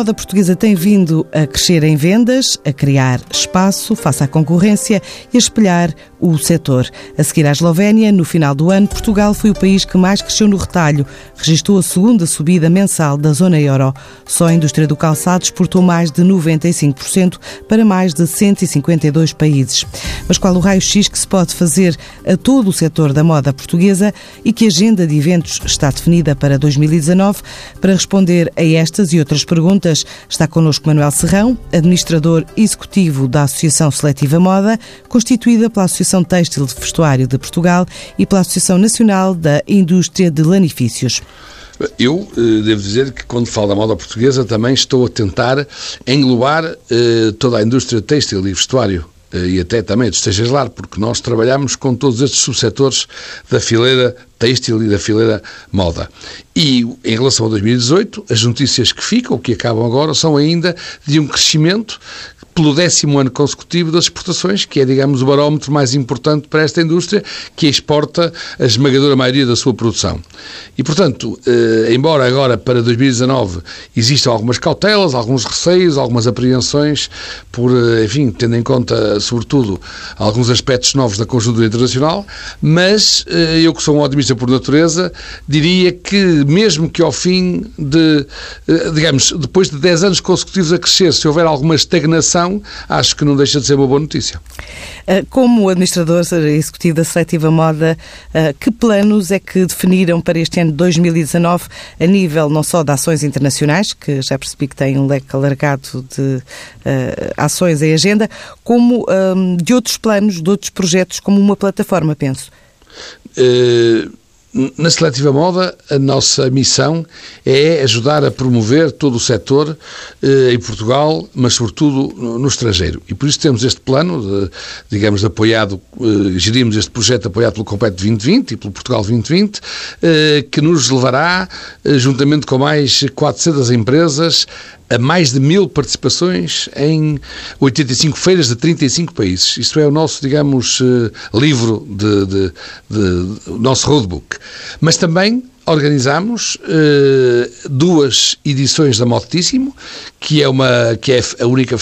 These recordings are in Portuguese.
Moda portuguesa tem vindo a crescer em vendas, a criar espaço face à concorrência e a espelhar o setor. A seguir à Eslovénia, no final do ano, Portugal foi o país que mais cresceu no retalho. Registrou a segunda subida mensal da zona euro. Só a indústria do calçado exportou mais de 95% para mais de 152 países. Mas qual o raio-x que se pode fazer a todo o setor da moda portuguesa e que agenda de eventos está definida para 2019? Para responder a estas e outras perguntas, está connosco Manuel Serrão, administrador executivo da Associação Seletiva Moda, constituída pela Associação Associação Têxtil de Vestuário de Portugal e pela Associação Nacional da Indústria de Lanifícios. Eu eh, devo dizer que quando falo da moda portuguesa também estou a tentar englobar eh, toda a indústria têxtil e vestuário eh, e até também dos lá, porque nós trabalhamos com todos estes subsetores da fileira têxtil e da fileira moda. E em relação a 2018, as notícias que ficam, que acabam agora, são ainda de um crescimento pelo décimo ano consecutivo das exportações, que é, digamos, o barómetro mais importante para esta indústria, que exporta a esmagadora maioria da sua produção. E, portanto, eh, embora agora para 2019 existam algumas cautelas, alguns receios, algumas apreensões, por, eh, enfim, tendo em conta, sobretudo, alguns aspectos novos da conjuntura internacional, mas eh, eu que sou um otimista por natureza, diria que mesmo que ao fim de, eh, digamos, depois de 10 anos consecutivos a crescer, se houver alguma estagnação, acho que não deixa de ser uma boa notícia. Ah, como administrador executivo da Seletiva Moda, ah, que planos é que definiram para este ano de 2019 a nível não só de ações internacionais, que já percebi que tem um leque alargado de ações em agenda, como de outros planos, de outros projetos, como uma plataforma, penso? Uh na Seletiva Moda, a nossa missão é ajudar a promover todo o setor eh, em Portugal, mas sobretudo no, no, estrangeiro. E por isso temos este plano, de, digamos, de apoiado, eh, gerimos este projeto apoiado pelo Compete 2020 e pelo Portugal 2020, eh, que nos levará, eh, juntamente com mais 400 empresas, a mais de mil participações em 85 feiras de 35 países. Isto é o nosso, digamos, eh, livro de, de, de, de nosso roadbook. Mas também organizamos uh, duas edições da Motíssimo, que é, uma, que é a, única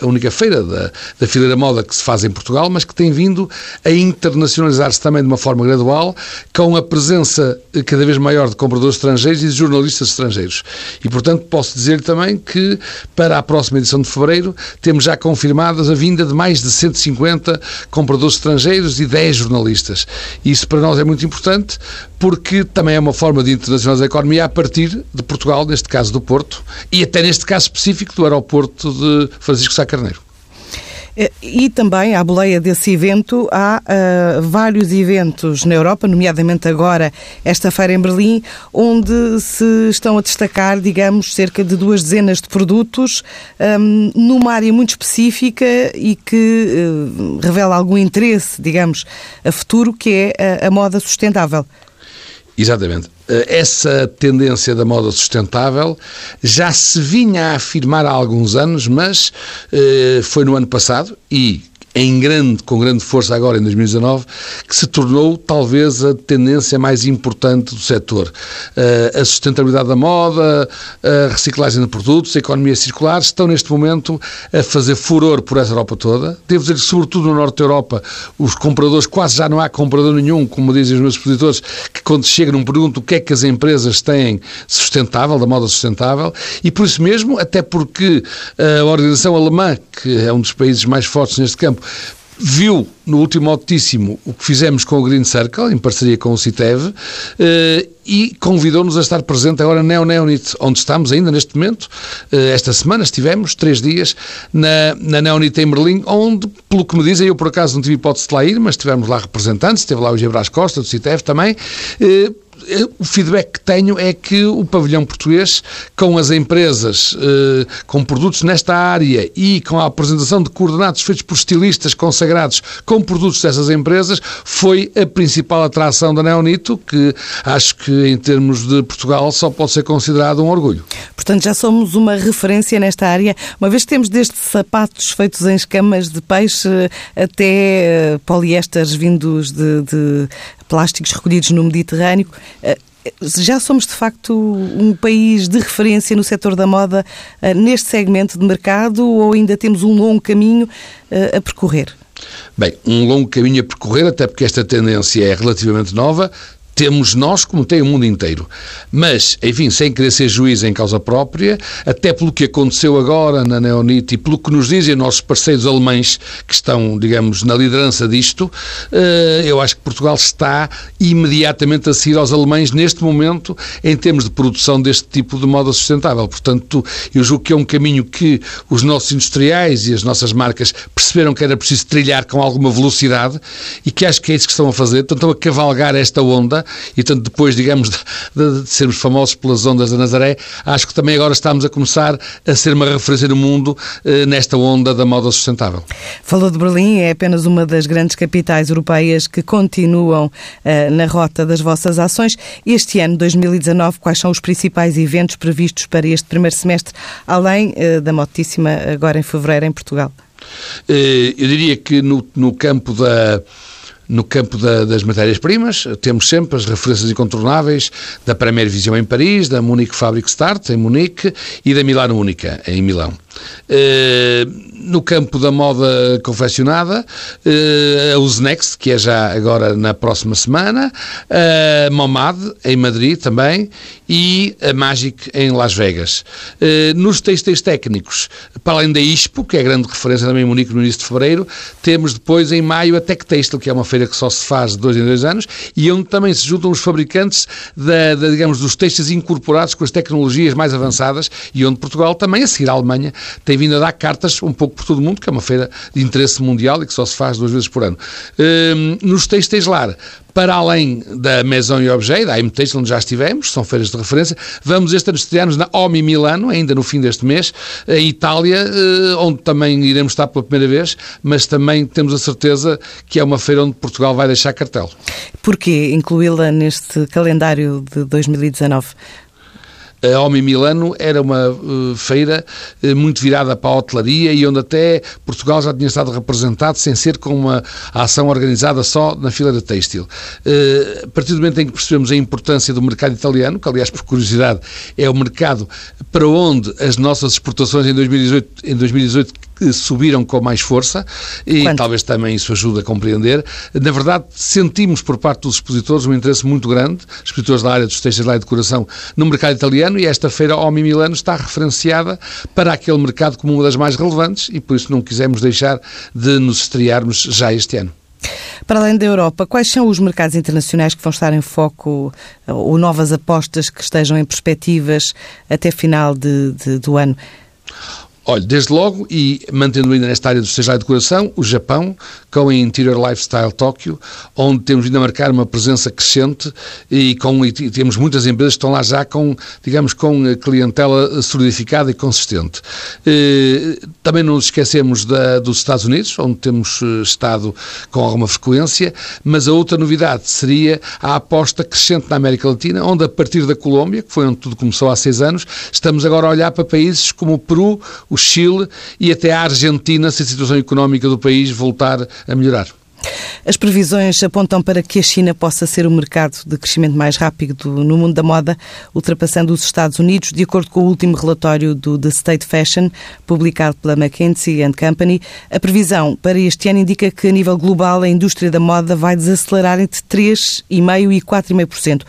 a única feira da, da fileira moda que se faz em Portugal, mas que tem vindo a internacionalizar-se também de uma forma gradual, com a presença cada vez maior de compradores estrangeiros e de jornalistas estrangeiros. E, portanto, posso dizer também que para a próxima edição de fevereiro temos já confirmadas a vinda de mais de 150 compradores estrangeiros e 10 jornalistas. Isso para nós é muito importante porque também é uma forma de internacionalizar a economia a partir de Portugal, neste caso do Porto, e até neste caso específico do aeroporto de Francisco Sá Carneiro. Eh, e também, à boleia desse evento, há uh, vários eventos na Europa, nomeadamente agora esta feira em Berlim, onde se estão a destacar, digamos, cerca de duas dezenas de produtos um, numa área muito específica e que uh, revela algum interesse, digamos, a futuro, que é a, a moda sustentável. Exatamente. Eh, essa tendência da moda sustentável já se vinha a afirmar há alguns anos, mas eh, foi no ano passado e em grande, com grande força agora em 2019, que se tornou talvez a tendência mais importante do setor. Uh, a sustentabilidade da moda, a reciclagem de produtos, a economia circular estão neste momento a fazer furor por essa Europa toda. Devo dizer que, sobretudo no Norte da Europa, os compradores, quase já não há comprador nenhum, como dizem os meus expositores, que quando chegam não perguntam o que é que as empresas têm sustentável, da moda sustentável, e por isso mesmo, até porque a organização alemã, que é um dos países mais fortes neste campo, viu no último altíssimo o que fizemos com o Green Circle, em parceria com o CITEV, eh, e convidou-nos a estar presente agora na Neonit, onde estamos ainda neste momento. Eh, esta semana estivemos, três dias, na, na Neonit em Berlim, onde, pelo que me dizem, eu por acaso não tive hipótese de lá ir, mas tivemos lá representantes, esteve lá o Gebras Costa, do CITEV também, eh, o feedback que tenho é que o pavilhão português, com as empresas, eh, com produtos nesta área e com a apresentação de coordenados feitos por estilistas consagrados com produtos dessas empresas, foi a principal atração da Neonito, que acho que em termos de Portugal só pode ser considerado um orgulho. Portanto, já somos uma referência nesta área, uma vez que temos desde sapatos feitos em escamas de peixe até eh, poliésteres vindos de, de plásticos recolhidos no Mediterrâneo. Eh, já somos de facto um país de referência no setor da moda eh, neste segmento de mercado ou ainda temos um longo caminho a percorrer? Bem, um longo caminho a percorrer, até porque esta tendência é relativamente nova temos nós como tem o mundo inteiro. Mas, enfim, sem querer ser juiz em causa própria, até pelo que aconteceu agora na Neonit e pelo que nos dizem nossos parceiros alemães que estão, digamos, na liderança disto, eh, eu acho que Portugal está imediatamente a seguir aos alemães neste momento em termos de produção deste tipo de moda sustentável. Portanto, eu julgo que é um caminho que os nossos industriais e as nossas marcas perceberam que era preciso trilhar com alguma velocidade e que acho que é isso que estão a fazer. Estão a cavalgar esta onda e tanto depois, digamos, de, de, de, sermos famosos pelas ondas da Nazaré, acho que também agora estamos a começar a ser uma referência no mundo eh, nesta onda da moda sustentável. Falou de Berlim, é apenas uma das grandes capitais europeias que continuam eh, na rota das vossas ações. Este ano, 2019, quais são os principais eventos previstos para este primeiro semestre, além eh, da motíssima agora em fevereiro em Portugal? Eh, eu diria que no, no campo da no campo da, das matérias-primas, temos sempre as referências incontornáveis da Premier Vision em Paris, da Munich Fabric Start em Munique e da Milano Única em Milão. Eh, no campo da moda confeccionada, uh, a Usnext, que é já agora na próxima semana, a Momad, em Madrid também, e a Magic, em Las Vegas. Uh, nos textos técnicos, para além da ISPO, que é grande referência também em Munique no início de fevereiro, temos depois em maio a Tech que é uma feira que só se faz de dois em dois anos, e onde também se juntam os fabricantes da, da digamos, dos textos incorporados com as tecnologias mais avançadas, e onde Portugal também, a seguir à Alemanha, tem vindo a dar cartas um pouco por todo o mundo, que é uma feira de interesse mundial e que só se faz duas vezes por ano. Hum, nos textos lar, para além da Maison e Objet, da M-Textile, onde já estivemos, são feiras de referência, vamos este ano estrear-nos na OMI Milano, ainda no fim deste mês, em Itália, eh, onde também iremos estar pela primeira vez, mas também temos a certeza que é uma feira onde Portugal vai deixar cartel. Porquê incluí-la neste calendário de 2019? A Omi Milano era uma uh, feira uh, muito virada para a hotelaria e onde até Portugal já tinha estado representado sem ser com uma ação organizada só na fileira têxtil. Uh, a partir do momento em que percebemos a importância do mercado italiano, que aliás por curiosidade é o mercado para onde as nossas exportações em 2018, em 2018 subiram com mais força e Quanto? talvez também isso ajude a compreender. Na verdade, sentimos por parte dos expositores um interesse muito grande, expositores da área dos textos e decoração, no mercado italiano e esta feira Omi Milano está referenciada para aquele mercado como uma das mais relevantes e por isso não quisemos deixar de nos estrearmos já este ano. Para além da Europa, quais são os mercados internacionais que vão estar em foco ou novas apostas que estejam em perspectivas até final de, de, do ano? Olha, desde logo, e mantendo ainda nesta área do estagiário de decoração, o Japão, com a Interior Lifestyle Tóquio, onde temos vindo a marcar uma presença crescente e, com, e temos muitas empresas que estão lá já com, digamos, com clientela solidificada e consistente. Eh, também não nos esquecemos da, dos Estados Unidos, onde temos eh, estado com alguma frequência, mas a outra novidade seria a aposta crescente na América Latina, onde a partir da Colômbia, que foi onde tudo começou há seis anos, estamos agora a olhar para países como o Peru, o Chile e até a Argentina, se a situação económica do país voltar a melhorar. As previsões apontam para que a China possa ser o mercado de crescimento mais rápido no mundo da moda, ultrapassando os Estados Unidos, de acordo com o último relatório do The State Fashion, publicado pela McKinsey Company. A previsão para este ano indica que, a nível global, a indústria da moda vai desacelerar entre 3,5% e 4,5%.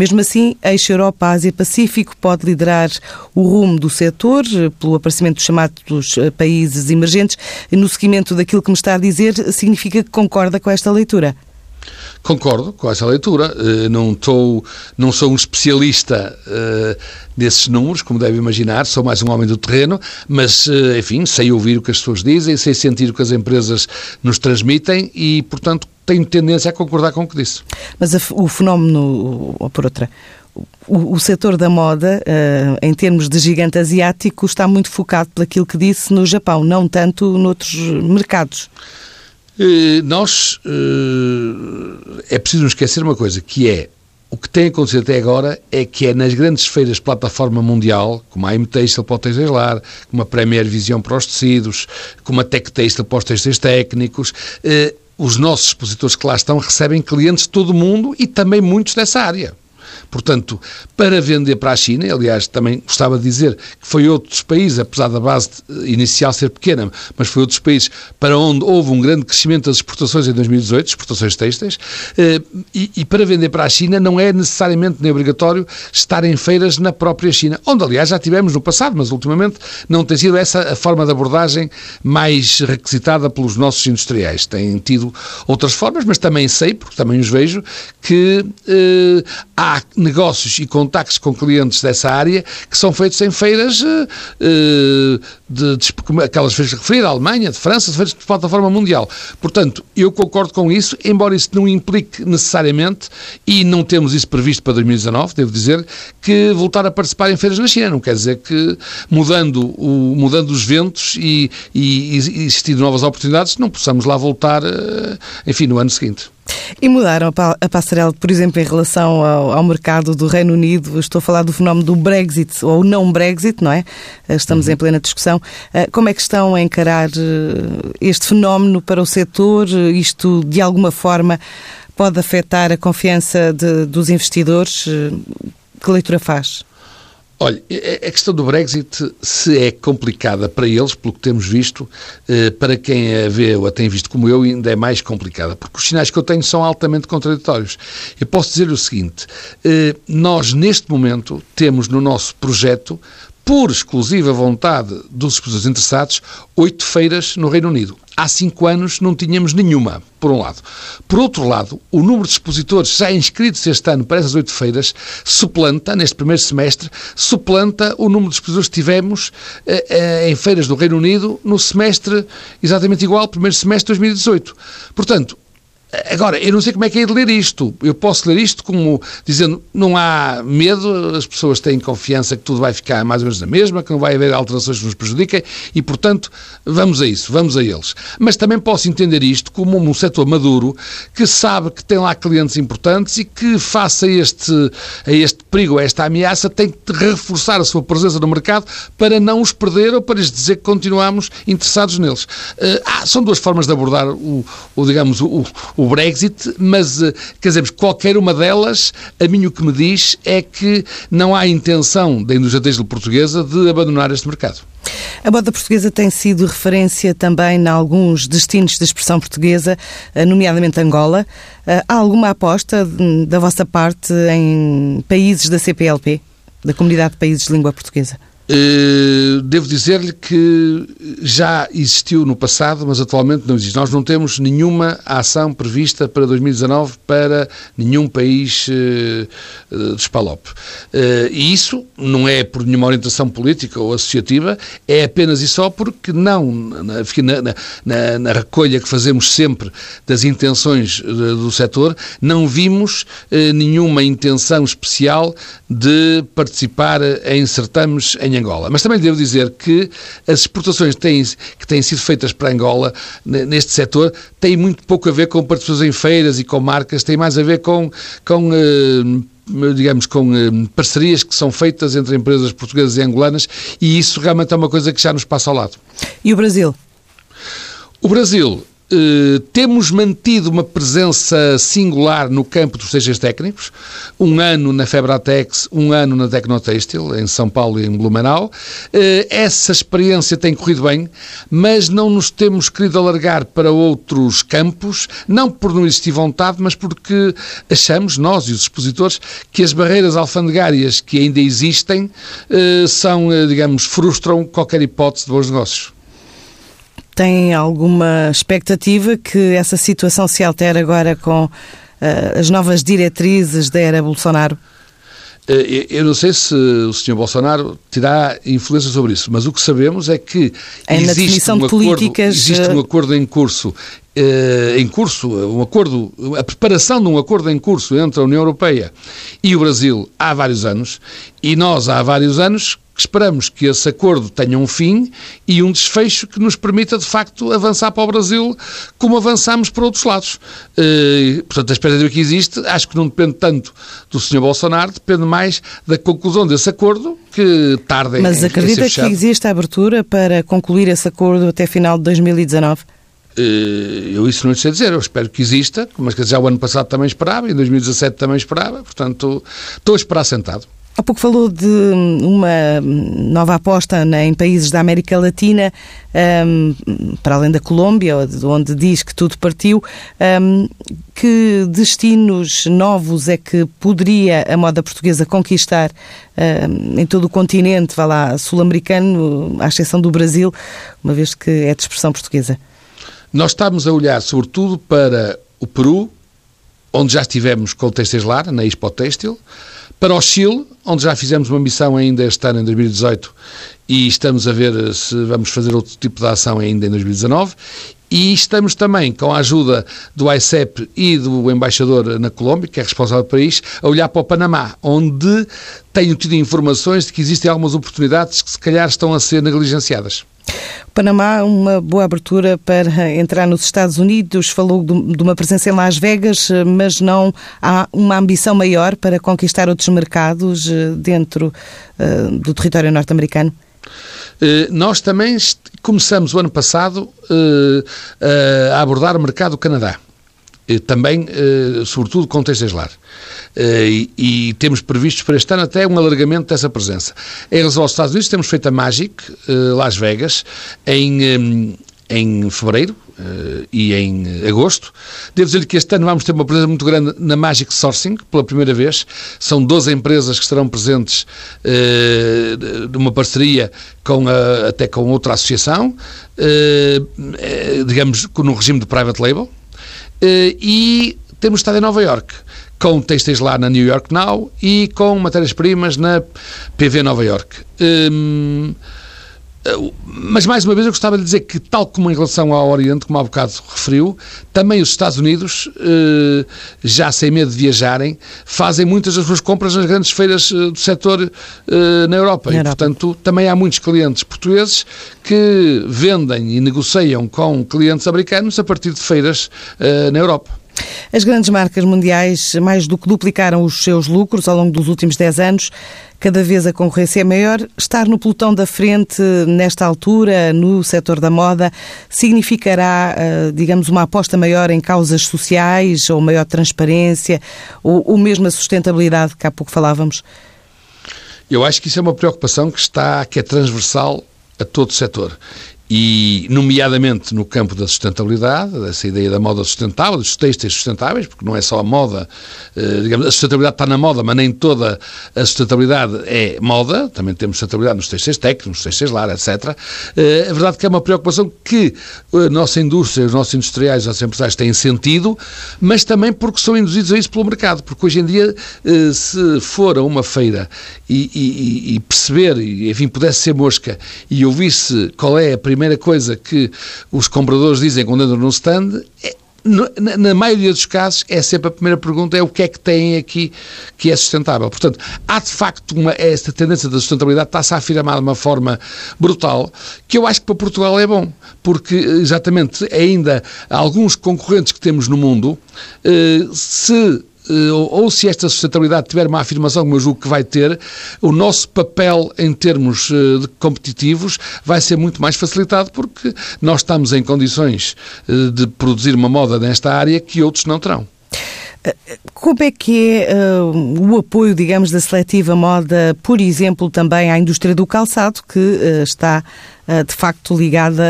Mesmo assim, a Europa, Ásia Pacífico pode liderar o rumo do setor, pelo aparecimento dos chamados eh, países emergentes. No seguimento daquilo que me está a dizer, significa que concorda com esta leitura? Concordo com essa leitura. Eh, não, estou, não sou um especialista desses números, como deve imaginar, sou mais um homem do terreno, mas, enfim, sei ouvir o que as pessoas dizem, sei sentir o que as empresas nos transmitem e, portanto, tenho tendência a concordar com o que disse. Mas o fenómeno, ou por outra, o, o setor da moda, uh, em termos de gigante asiático, está muito focado pelaquilo que disse no Japão, não tanto noutros mercados. Uh, nós. Uh, é preciso não esquecer uma coisa, que é. O que tem acontecido até agora é que é nas grandes feiras plataforma mundial, como a M-Textile para o textilar, como a Premier Vision para os tecidos, como a Tech Textile para os textos técnicos, os nossos expositores que lá estão recebem clientes de todo o mundo e também muitos dessa área. Portanto, para vender para a China, aliás, também gostava de dizer que foi outros países, apesar da base inicial ser pequena, mas foi outros países para onde houve um grande crescimento das exportações em 2018, exportações têxteis, eh, e, e para vender para a China não é necessariamente nem obrigatório estar em feiras na própria China, onde aliás já tivemos no passado, mas ultimamente não tem sido essa a forma de abordagem mais requisitada pelos nossos industriais. Têm tido outras formas, mas também sei, porque também os vejo, que eh, há negócios e contactos com clientes dessa área que são feitos em feiras uh, de, de, aquelas feiras referidas, da Alemanha, de França, de feiras de plataforma mundial. Portanto, eu concordo com isso, embora isso não implique necessariamente, e não temos isso previsto para 2019, devo dizer, que voltar a participar em feiras na China. Não quer dizer que mudando, o, mudando os ventos e, e, e existindo novas oportunidades, não possamos lá voltar, uh, enfim, no ano seguinte. E mudaram a passarela, por exemplo, em relação ao, ao, mercado do Reino Unido. Estou a falar do fenómeno do Brexit ou não Brexit, não é? Eh, estamos uhum. em plena discussão. Eh, como é que estão a encarar eh, este fenómeno para o setor? Isto, de alguma forma, pode afetar a confiança de, dos investidores? Que leitura faz? Olha, a questão do Brexit, se é complicada para eles, pelo que temos visto, eh, para quem a vê ou a tem visto como eu, ainda é mais complicada, porque os sinais que eu tenho são altamente contraditórios. Eu posso dizer o seguinte: eh, nós, neste momento, temos no nosso projeto por exclusiva vontade dos expositores interessados, oito feiras no Reino Unido. Há cinco anos não tínhamos nenhuma, por um lado. Por outro lado, o número de expositores já inscritos este ano para essas oito feiras suplanta, neste primeiro semestre, suplanta o número de expositores que tivemos eh, eh, em feiras do Reino Unido no semestre exatamente igual, primeiro semestre de 2018. Portanto, Agora, eu não sei como é que é de ler isto. Eu posso ler isto como dizendo não há medo, as pessoas têm confiança que tudo vai ficar mais ou menos na mesma, que não vai haver alterações que nos prejudiquem e, portanto, vamos a isso, vamos a eles. Mas também posso entender isto como um setor maduro que sabe que tem lá clientes importantes e que, face a este, a este perigo, a esta ameaça, tem que reforçar a sua presença no mercado para não os perder ou para lhes dizer que continuamos interessados neles. Uh, ah, são duas formas de abordar o, o digamos, o, o Brexit, mas, uh, quer dizer, qualquer uma delas, a mim o que me diz é que não há intenção da indústria têxtil portuguesa de abandonar este mercado. A moda portuguesa tem sido referência também em alguns destinos de expressão portuguesa, eh, nomeadamente Angola. Há alguma aposta da vossa parte em países da CPLP, da Comunidade de Países de Língua Portuguesa? Eh, devo dizer-lhe que já existiu no passado, mas atualmente não existe. Nós não temos nenhuma ação prevista para 2019 para nenhum país uh, de Spalop. Uh, e isso não é por nenhuma orientação política ou associativa, é apenas e só porque não, na, na, na, na recolha que fazemos sempre das intenções do setor, não vimos nenhuma intenção especial de participar em certames em Angola. Mas também devo dizer que as exportações que têm, que têm sido feitas para Angola neste setor têm muito pouco a ver com participações em feiras e com marcas, têm mais a ver com, com eh, digamos, com eh, parcerias que são feitas entre empresas portuguesas e angolanas e isso realmente é uma coisa que já nos passa ao lado. E o Brasil? O Brasil eh, temos mantido uma presença singular no campo dos textos técnicos, um ano na Febratex, um ano na Tecnotextil, em São Paulo e em Blumenau. Uh, essa experiência tem corrido bem, mas não nos temos querido alargar para outros campos, não por não existir vontade, mas porque achamos, nós e os expositores, que as barreiras alfandegárias que ainda existem uh, são, digamos, frustram qualquer hipótese de bons negócios. Tem alguma expectativa que essa situação se altere agora com uh, as novas diretrizes da era Bolsonaro? Eh, eu não sei se o Sr. Bolsonaro terá influência sobre isso, mas o que sabemos é que é existe, um acordo, existe um acordo em curso em curso, um acordo, a preparação de um acordo em curso entre a União Europeia e o Brasil há vários anos, e nós há vários anos esperamos que esse acordo tenha um fim e um desfecho que nos permita, de facto, avançar para o Brasil como avançamos para outros lados. Uh, portanto, a expectativa que existe, acho que não depende tanto do Sr. Bolsonaro, depende mais da conclusão desse acordo, que tarde Mas em, acredita em que existe a abertura para concluir esse acordo até final de 2019? Eh, eu isso não sei dizer, eu espero que exista, mas já o ano passado também esperava, em 2017 também esperava, portanto, estou a esperar sentado. Há pouco falou de uma nova aposta em países da América Latina, um, para além da Colômbia, onde diz que tudo partiu. Um, que destinos novos é que poderia a moda portuguesa conquistar em todo o continente, vá lá, sul-americano, à exceção do Brasil, uma vez que é de expressão portuguesa? Nós estamos a olhar, sobretudo, para o Peru, onde já estivemos com o Têxteis Lar, na Expo Têxtil, para o Chile, onde já fizemos uma missão ainda este ano, em 2018, e estamos a ver se vamos fazer outro tipo de ação ainda em 2019. E estamos também, com a ajuda do ICEP e do embaixador na Colômbia, que é responsável pelo país, a olhar para o Panamá, onde tenho tido informações de que existem algumas oportunidades que se calhar estão a ser negligenciadas. Panamá, uma boa abertura para entrar nos Estados Unidos, falou de uma presença em Las Vegas, mas não há uma ambição maior para conquistar outros mercados eh, dentro uh, do território norte-americano? Uh, nós também começamos o ano passado a abordar o mercado do Canadá. Também, sobretudo, com textos lar. E, e, temos previstos para este ano até um alargamento dessa presença. Em relação aos Estados Unidos, temos feito a Magic, Las Vegas, em, em fevereiro e em agosto. Devo dizer que este ano vamos ter uma presença muito grande na Magic Sourcing, pela primeira vez. São 12 empresas que estarão presentes uh, de uma parceria com a, até com outra associação, digamos, no regime de private label. E temos estado em Nova York com textos lá na New York Now e com matérias-primas na PV Nova York. Mas, mais uma vez, eu gostava de dizer que, tal como em relação ao Oriente, como há bocado referiu, também os Estados Unidos, eh, já sem medo de viajarem, fazem muitas das suas compras nas grandes feiras eh, do setor eh, na Europa. Na e, Europa. portanto, também há muitos clientes portugueses que vendem e negociam com clientes americanos a partir de feiras na Europa. As grandes marcas mundiais mais do que duplicaram os seus lucros ao longo dos últimos 10 anos. Cada vez a concorrência é maior. Estar no pelotão da frente nesta altura, no setor da moda, significará, eh, digamos, uma aposta maior em causas sociais ou maior transparência ou, ou mesmo a sustentabilidade que há pouco falávamos? Eu acho que isso é uma preocupação que está, que é transversal a todo o setor e, nomeadamente, no campo da sustentabilidade, essa ideia da moda sustentável, dos têxteis sustentáveis, porque não é só a moda, eh, digamos, a sustentabilidade está na moda, mas nem toda a sustentabilidade é moda, também temos sustentabilidade nos têxteis técnicos, nos têxteis lar, etc. É verdade que é uma preocupação que a nossa indústria, os nossos industriais, os nossos empresários têm sentido, mas também porque são induzidos a isso pelo mercado, porque hoje em dia, eh, se for a uma feira e, e, e perceber, e enfim, pudesse ser mosca, e ouvisse qual é a primeira primeira coisa que os compradores dizem quando entram no stand é na, maioria dos casos, é sempre a primeira pergunta é o que é que têm aqui que é sustentável. Portanto, há de facto uma, esta tendência da sustentabilidade está-se a afirmar de uma forma brutal, que eu acho que para Portugal é bom, porque exatamente ainda alguns concorrentes que temos no mundo, eh, se eh, ou se esta sustentabilidade tiver uma afirmação, como eu julgo que vai ter, o nosso papel em termos eh, competitivos vai ser muito mais facilitado porque nós estamos em condições eh, de produzir uma moda nesta área que outros não terão. Como é que é uh, o apoio, digamos, da seletiva moda, por exemplo, também à indústria do calçado, que uh, está uh, de facto ligada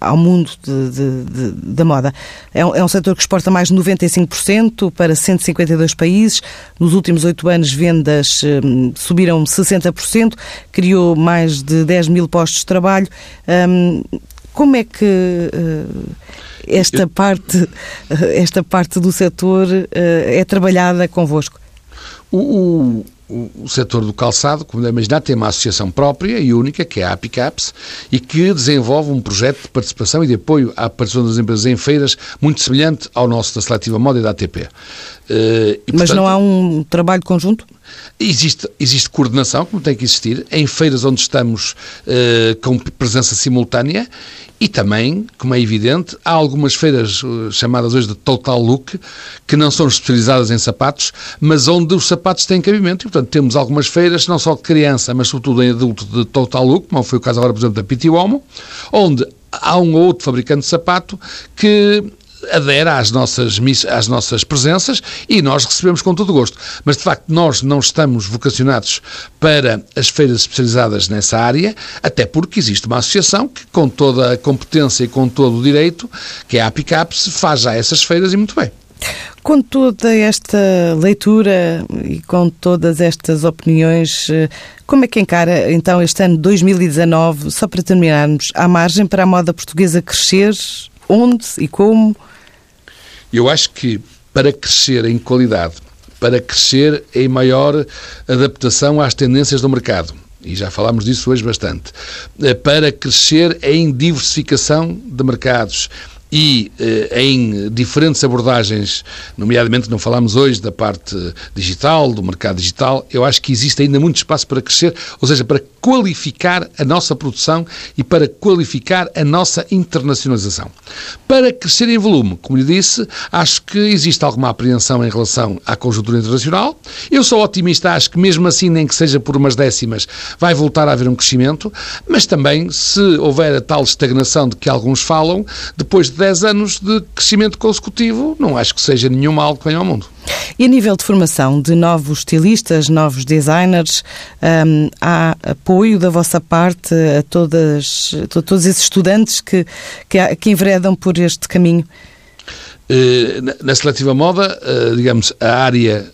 ao mundo de, de, de, da moda? É um, é um setor que exporta mais de 95% para 152 países. Nos últimos oito anos, vendas subiram 60%, criou mais de 10 mil postos de trabalho. Um, como é que esta parte, esta parte do setor eh, é trabalhada convosco? O, o, o, setor do calçado, como deve imaginar, tem uma associação própria e única, que é a APICAPS, e que desenvolve um projeto de participação e de apoio à participação das empresas em feiras muito semelhante ao nosso da Seletiva Moda e da ATP. Eh, e, Mas portanto, não há um trabalho conjunto? Existe, existe coordenação, como tem que existir, em feiras onde estamos uh, com presença simultânea e também, como é evidente, há algumas feiras uh, chamadas hoje de Total Look que não são especializadas em sapatos, mas onde os sapatos têm cabimento. E, portanto, temos algumas feiras, não só de criança, mas sobretudo em adulto de Total Look, como foi o caso agora, por exemplo, da Piti Uomo, onde há um ou outro fabricante de sapato que adere às nossas, às nossas presenças e nós recebemos com todo gosto. Mas, de facto, nós não estamos vocacionados para as feiras especializadas nessa área, até porque existe uma associação que, com toda a competência e com todo o direito, que é a APICAPS, faz já essas feiras e muito bem. Com toda esta leitura e com todas estas opiniões, eh, como é que encara então este ano 2019, só para terminarmos, há margem para a moda portuguesa crescer? Onde e como? Eu acho que para crescer em qualidade, para crescer em maior adaptação às tendências do mercado, e já falámos disso hoje bastante, eh, para crescer em diversificação de mercados, e eh, em diferentes abordagens, nomeadamente não falamos hoje da parte digital, do mercado digital, eu acho que existe ainda muito espaço para crescer, ou seja, para qualificar a nossa produção e para qualificar a nossa internacionalização. Para crescer em volume, como lhe disse, acho que existe alguma apreensão em relação à conjuntura internacional. Eu sou otimista, acho que mesmo assim, nem que seja por umas décimas, vai voltar a haver um crescimento, mas também, se houver a tal estagnação de que alguns falam, depois de 10 anos de crescimento consecutivo, não acho que seja nenhum mal que venha ao mundo. E a nível de formação de novos estilistas, novos designers, um, há apoio da vossa parte a, todas, a todos esses estudantes que, que, que enveredam por este caminho? Eh, na seletiva moda, eh, digamos, a área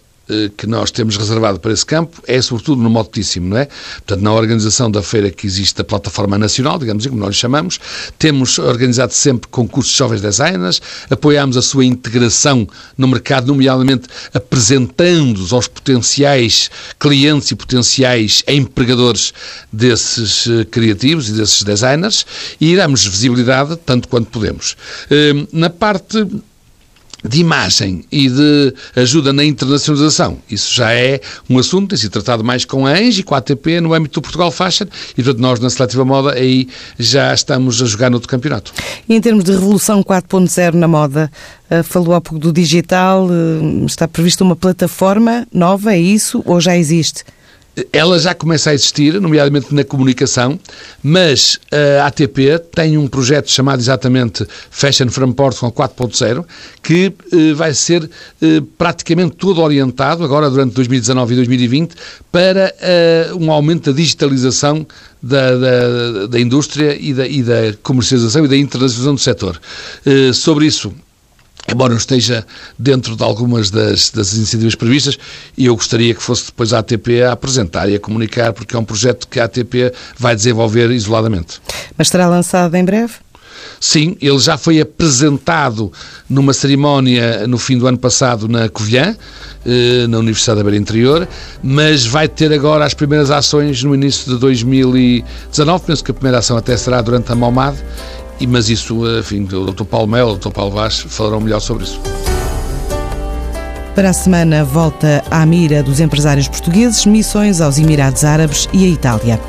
que nós temos reservado para esse campo é sobretudo no motíssimo, não é? Portanto, na organização da feira que existe a plataforma nacional, digamos assim, como nós lhe chamamos, temos organizado sempre concursos de jovens designers, apoiamos a sua integração no mercado, nomeadamente apresentando-os aos potenciais clientes e potenciais empregadores desses eh, criativos e desses designers e damos visibilidade tanto quanto podemos. Eh, na parte de imagem e de ajuda na internacionalização. Isso já é um assunto, tem sido tratado mais com a ENGE e com a ATP no âmbito do Portugal Fashion e, portanto, nós na Seletiva Moda aí já estamos a jogar no outro campeonato. E em termos de revolução 4.0 na moda, eh, falou há pouco do digital, eh, está prevista uma plataforma nova, é isso ou já existe? Ela já começa a existir, nomeadamente na comunicação, mas a ATP tem um projeto chamado exatamente Fashion from Portugal 4.0, que eh, vai ser eh, praticamente todo orientado, agora durante 2019 e 2020, para eh, um aumento da digitalização da, da, da indústria e da, e da comercialização e da internacionalização do setor. sobre isso, embora não esteja dentro de algumas das, das iniciativas previstas, e eu gostaria que fosse depois a ATP a apresentar e a comunicar, porque é um projeto que a ATP vai desenvolver isoladamente. Mas será lançado em breve? Sim, ele já foi apresentado numa cerimónia no fim do ano passado na Covilhã, eh, na Universidade da Beira Interior, mas vai ter agora as primeiras ações no início de 2019. Penso que a primeira ação até será durante a Malmade e, mas isso, enfim, o Dr. Paulo Melo, o Dr. Paulo Vaz falarão melhor sobre isso. Para a semana, volta à mira dos empresários portugueses, missões aos Emirados Árabes e à Itália.